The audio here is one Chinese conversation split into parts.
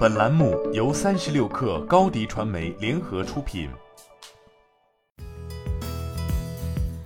本栏目由三十六氪高低传媒联合出品。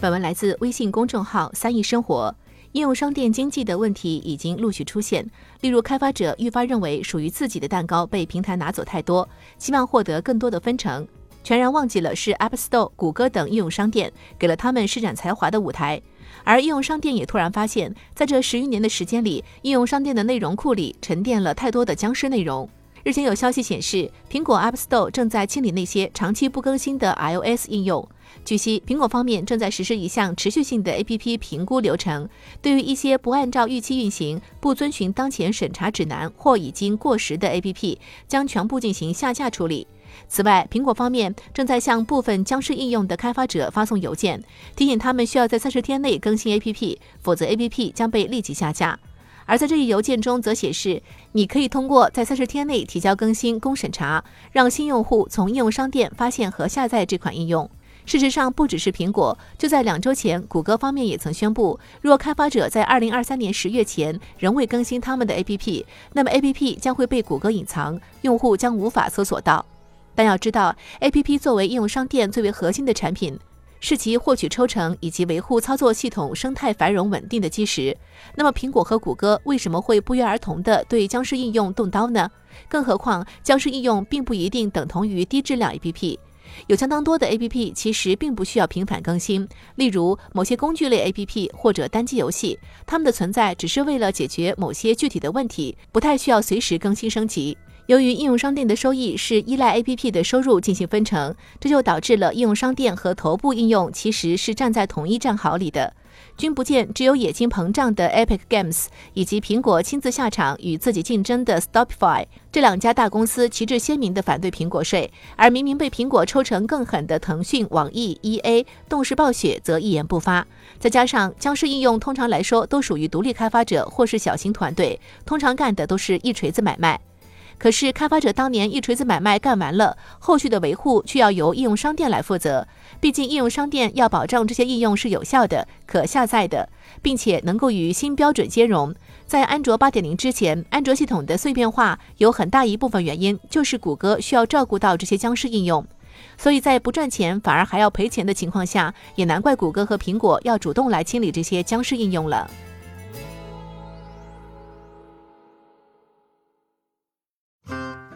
本文来自微信公众号“三亿生活”。应用商店经济的问题已经陆续出现，例如开发者愈发认为属于自己的蛋糕被平台拿走太多，希望获得更多的分成，全然忘记了是 App Store、谷歌等应用商店给了他们施展才华的舞台。而应用商店也突然发现，在这十余年的时间里，应用商店的内容库里沉淀了太多的僵尸内容。日前有消息显示，苹果 App Store 正在清理那些长期不更新的 iOS 应用。据悉，苹果方面正在实施一项持续性的 APP 评估流程，对于一些不按照预期运行、不遵循当前审查指南或已经过时的 APP，将全部进行下架处理。此外，苹果方面正在向部分僵尸应用的开发者发送邮件，提醒他们需要在三十天内更新 APP，否则 APP 将被立即下架。而在这一邮件中，则显示你可以通过在三十天内提交更新供审查，让新用户从应用商店发现和下载这款应用。事实上，不只是苹果，就在两周前，谷歌方面也曾宣布，若开发者在二零二三年十月前仍未更新他们的 APP，那么 APP 将会被谷歌隐藏，用户将无法搜索到。但要知道，APP 作为应用商店最为核心的产品，是其获取抽成以及维护操作系统生态繁荣稳定的基石。那么，苹果和谷歌为什么会不约而同地对僵尸应用动刀呢？更何况，僵尸应用并不一定等同于低质量 APP。有相当多的 APP 其实并不需要频繁更新，例如某些工具类 APP 或者单机游戏，它们的存在只是为了解决某些具体的问题，不太需要随时更新升级。由于应用商店的收益是依赖 APP 的收入进行分成，这就导致了应用商店和头部应用其实是站在同一战壕里的。君不见，只有野心膨胀的 Epic Games 以及苹果亲自下场与自己竞争的 Stopify 这两家大公司旗帜鲜明地反对苹果税，而明明被苹果抽成更狠的腾讯、网易、EA、动视暴雪则一言不发。再加上僵尸应用通常来说都属于独立开发者或是小型团队，通常干的都是一锤子买卖。可是，开发者当年一锤子买卖干完了，后续的维护却要由应用商店来负责。毕竟，应用商店要保证这些应用是有效的、可下载的，并且能够与新标准兼容。在安卓八点零之前，安卓系统的碎片化有很大一部分原因就是谷歌需要照顾到这些僵尸应用。所以在不赚钱反而还要赔钱的情况下，也难怪谷歌和苹果要主动来清理这些僵尸应用了。